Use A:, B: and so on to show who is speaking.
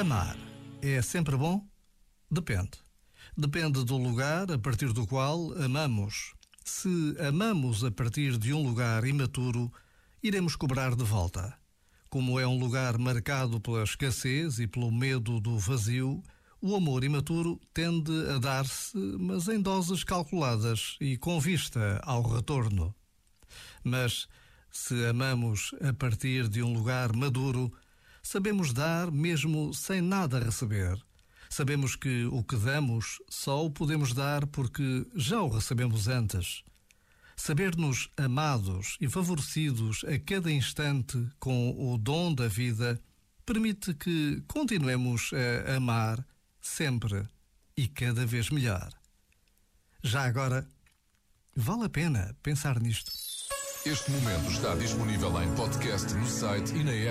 A: Amar é sempre bom? Depende. Depende do lugar a partir do qual amamos. Se amamos a partir de um lugar imaturo, iremos cobrar de volta. Como é um lugar marcado pela escassez e pelo medo do vazio, o amor imaturo tende a dar-se, mas em doses calculadas e com vista ao retorno. Mas, se amamos a partir de um lugar maduro, Sabemos dar mesmo sem nada receber. Sabemos que o que damos só o podemos dar porque já o recebemos antes. Saber-nos amados e favorecidos a cada instante com o dom da vida permite que continuemos a amar sempre e cada vez melhor. Já agora, vale a pena pensar nisto.
B: Este momento está disponível em podcast no site e na app.